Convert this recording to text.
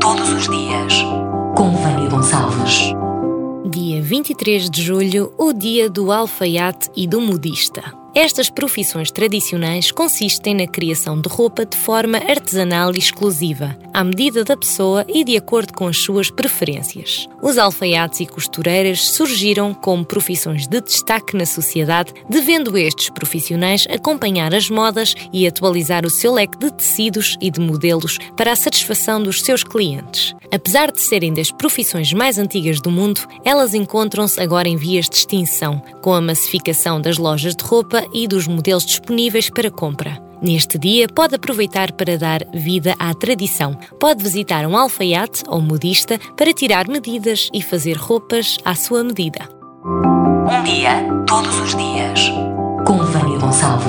Todos os dias, com Vânia Gonçalves. Dia 23 de julho, o dia do alfaiate e do modista. Estas profissões tradicionais consistem na criação de roupa de forma artesanal e exclusiva, à medida da pessoa e de acordo com as suas preferências. Os alfaiates e costureiras surgiram como profissões de destaque na sociedade, devendo estes profissionais acompanhar as modas e atualizar o seu leque de tecidos e de modelos para a satisfação dos seus clientes. Apesar de serem das profissões mais antigas do mundo, elas encontram-se agora em vias de extinção, com a massificação das lojas de roupa e dos modelos disponíveis para compra. Neste dia, pode aproveitar para dar vida à tradição. Pode visitar um alfaiate ou modista para tirar medidas e fazer roupas à sua medida. Um dia, todos os dias. Com Vânia Gonçalves.